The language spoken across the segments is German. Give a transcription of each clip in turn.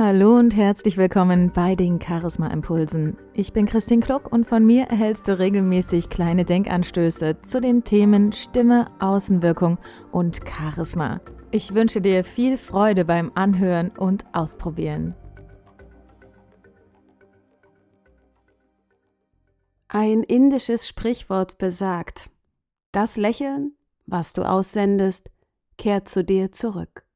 Hallo und herzlich willkommen bei den Charisma Impulsen. Ich bin Christine Kluck und von mir erhältst du regelmäßig kleine Denkanstöße zu den Themen Stimme, Außenwirkung und Charisma. Ich wünsche dir viel Freude beim Anhören und Ausprobieren. Ein indisches Sprichwort besagt, das Lächeln, was du aussendest, kehrt zu dir zurück.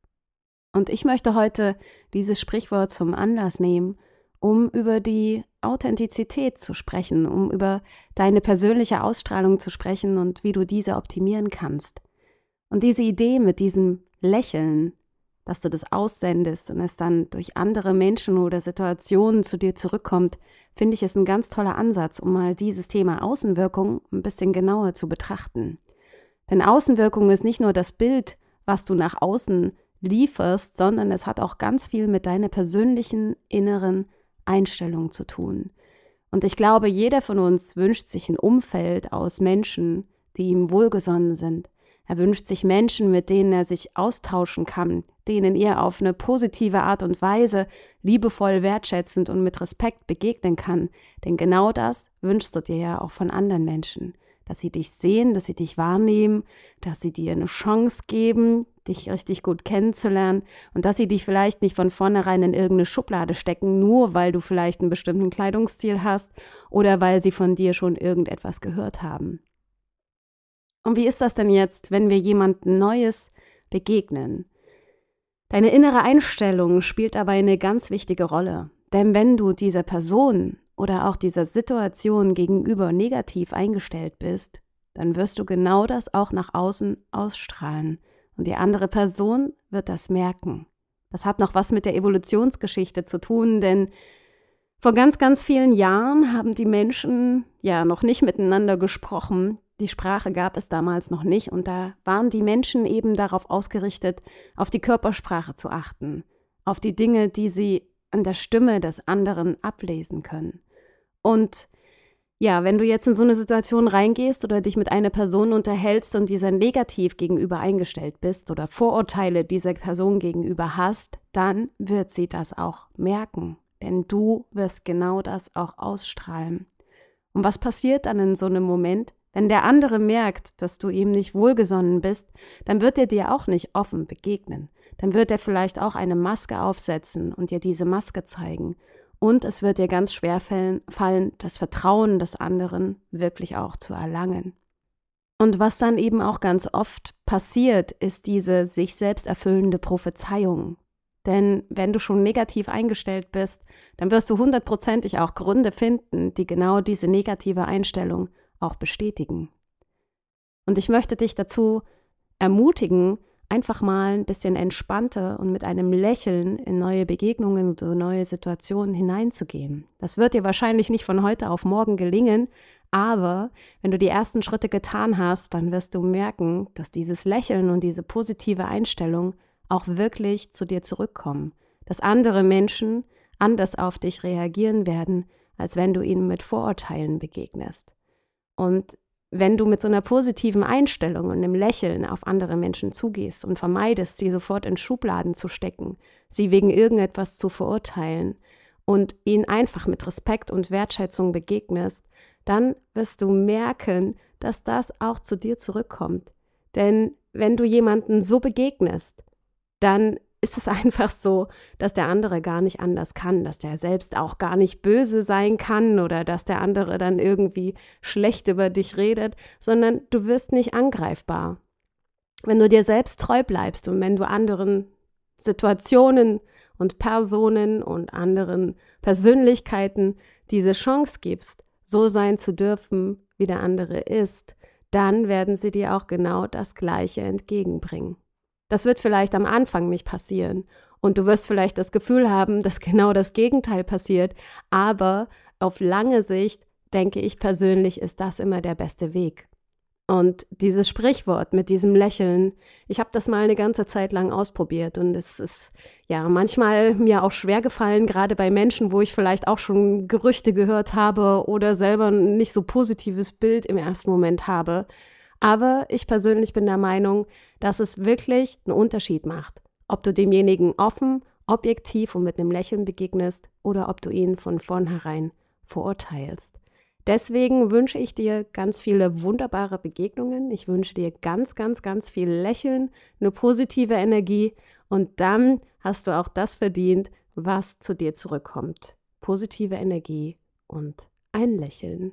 Und ich möchte heute dieses Sprichwort zum Anlass nehmen, um über die Authentizität zu sprechen, um über deine persönliche Ausstrahlung zu sprechen und wie du diese optimieren kannst. Und diese Idee mit diesem Lächeln, dass du das aussendest und es dann durch andere Menschen oder Situationen zu dir zurückkommt, finde ich ist ein ganz toller Ansatz, um mal dieses Thema Außenwirkung ein bisschen genauer zu betrachten. Denn Außenwirkung ist nicht nur das Bild, was du nach außen lieferst, sondern es hat auch ganz viel mit deiner persönlichen inneren Einstellung zu tun. Und ich glaube, jeder von uns wünscht sich ein Umfeld aus Menschen, die ihm wohlgesonnen sind. Er wünscht sich Menschen, mit denen er sich austauschen kann, denen er auf eine positive Art und Weise liebevoll, wertschätzend und mit Respekt begegnen kann. Denn genau das wünschst du dir ja auch von anderen Menschen dass sie dich sehen, dass sie dich wahrnehmen, dass sie dir eine Chance geben, dich richtig gut kennenzulernen und dass sie dich vielleicht nicht von vornherein in irgendeine Schublade stecken, nur weil du vielleicht einen bestimmten Kleidungsstil hast oder weil sie von dir schon irgendetwas gehört haben. Und wie ist das denn jetzt, wenn wir jemandem Neues begegnen? Deine innere Einstellung spielt dabei eine ganz wichtige Rolle. Denn wenn du dieser Person oder auch dieser Situation gegenüber negativ eingestellt bist, dann wirst du genau das auch nach außen ausstrahlen. Und die andere Person wird das merken. Das hat noch was mit der Evolutionsgeschichte zu tun, denn vor ganz, ganz vielen Jahren haben die Menschen ja noch nicht miteinander gesprochen. Die Sprache gab es damals noch nicht und da waren die Menschen eben darauf ausgerichtet, auf die Körpersprache zu achten, auf die Dinge, die sie an der Stimme des anderen ablesen können. Und ja, wenn du jetzt in so eine Situation reingehst oder dich mit einer Person unterhältst und dieser negativ gegenüber eingestellt bist oder Vorurteile dieser Person gegenüber hast, dann wird sie das auch merken. Denn du wirst genau das auch ausstrahlen. Und was passiert dann in so einem Moment? Wenn der andere merkt, dass du ihm nicht wohlgesonnen bist, dann wird er dir auch nicht offen begegnen. Dann wird er vielleicht auch eine Maske aufsetzen und dir diese Maske zeigen. Und es wird dir ganz schwer fallen, das Vertrauen des anderen wirklich auch zu erlangen. Und was dann eben auch ganz oft passiert, ist diese sich selbst erfüllende Prophezeiung. Denn wenn du schon negativ eingestellt bist, dann wirst du hundertprozentig auch Gründe finden, die genau diese negative Einstellung auch bestätigen. Und ich möchte dich dazu ermutigen, einfach mal ein bisschen entspannter und mit einem Lächeln in neue Begegnungen oder neue Situationen hineinzugehen. Das wird dir wahrscheinlich nicht von heute auf morgen gelingen, aber wenn du die ersten Schritte getan hast, dann wirst du merken, dass dieses Lächeln und diese positive Einstellung auch wirklich zu dir zurückkommen, dass andere Menschen anders auf dich reagieren werden, als wenn du ihnen mit Vorurteilen begegnest. Und wenn du mit so einer positiven Einstellung und einem Lächeln auf andere Menschen zugehst und vermeidest, sie sofort in Schubladen zu stecken, sie wegen irgendetwas zu verurteilen und ihnen einfach mit Respekt und Wertschätzung begegnest, dann wirst du merken, dass das auch zu dir zurückkommt. Denn wenn du jemanden so begegnest, dann ist es einfach so, dass der andere gar nicht anders kann, dass der selbst auch gar nicht böse sein kann oder dass der andere dann irgendwie schlecht über dich redet, sondern du wirst nicht angreifbar. Wenn du dir selbst treu bleibst und wenn du anderen Situationen und Personen und anderen Persönlichkeiten diese Chance gibst, so sein zu dürfen, wie der andere ist, dann werden sie dir auch genau das Gleiche entgegenbringen. Das wird vielleicht am Anfang nicht passieren. Und du wirst vielleicht das Gefühl haben, dass genau das Gegenteil passiert. Aber auf lange Sicht, denke ich persönlich, ist das immer der beste Weg. Und dieses Sprichwort mit diesem Lächeln, ich habe das mal eine ganze Zeit lang ausprobiert und es ist ja manchmal mir auch schwer gefallen, gerade bei Menschen, wo ich vielleicht auch schon Gerüchte gehört habe oder selber nicht so positives Bild im ersten Moment habe. Aber ich persönlich bin der Meinung, dass es wirklich einen Unterschied macht, ob du demjenigen offen objektiv und mit einem Lächeln begegnest oder ob du ihn von vornherein verurteilst. Deswegen wünsche ich dir ganz viele wunderbare Begegnungen. Ich wünsche dir ganz, ganz, ganz viel Lächeln, eine positive Energie und dann hast du auch das verdient, was zu dir zurückkommt. Positive Energie und ein Lächeln.